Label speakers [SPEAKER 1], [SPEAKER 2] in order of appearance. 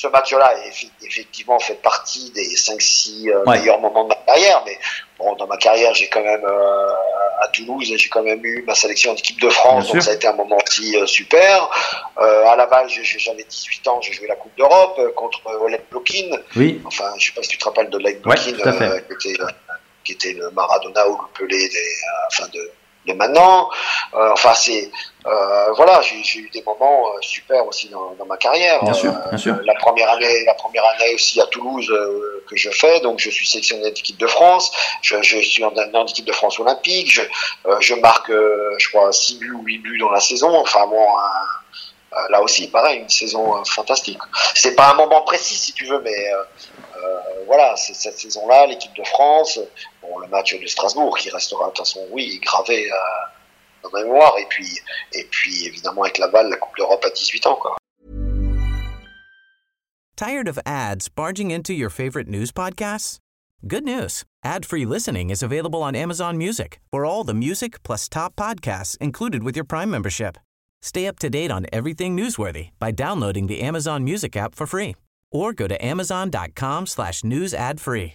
[SPEAKER 1] Ce match-là, eff- effectivement, fait partie des 5-6 euh,
[SPEAKER 2] Ouais.
[SPEAKER 1] meilleurs moments de ma carrière. Mais bon, dans ma carrière, j'ai quand même, euh, à Toulouse, j'ai quand même eu ma sélection d'équipe de France.
[SPEAKER 2] Bien
[SPEAKER 1] donc
[SPEAKER 2] sûr.
[SPEAKER 1] ça a été un moment aussi euh, super. À Laval, j'avais 18 ans, j'ai joué la Coupe d'Europe contre Oleg Blokin.
[SPEAKER 2] Oui,
[SPEAKER 1] Enfin, je sais pas si tu te rappelles de Oleg Blokin, qui, était, qui était le Maradona ou le Pelé des, enfin de, de maintenant. Enfin, c'est euh, voilà, j'ai eu des moments euh, super aussi dans, dans ma carrière.
[SPEAKER 2] bien sûr,
[SPEAKER 1] Euh,
[SPEAKER 2] bien sûr.
[SPEAKER 1] la première année, la première année aussi à Toulouse que je fais, donc je suis sélectionné d'équipe de France. Je, je suis en, en équipe de France olympique. Je, je marque, je crois, 6 buts ou 8 buts dans la saison. Enfin bon, un- là aussi, pareil, une saison fantastique. C'est pas un moment précis si tu veux, mais euh, voilà, c'est cette saison-là, l'équipe de France. Bon, le match de Strasbourg qui restera de toute façon, oui, gravé euh, mémoire. Et puis, et puis évidemment avec Laval, la Coupe d'Europe à 18 ans, quoi.
[SPEAKER 3] Tired of ads barging into your favorite news podcasts? Good news. Ad-free listening is available on Amazon Music for all the music plus top podcasts included with your Prime membership. Stay up to date on everything newsworthy by downloading the Amazon Music app for free or go to amazon.com slash news ad free.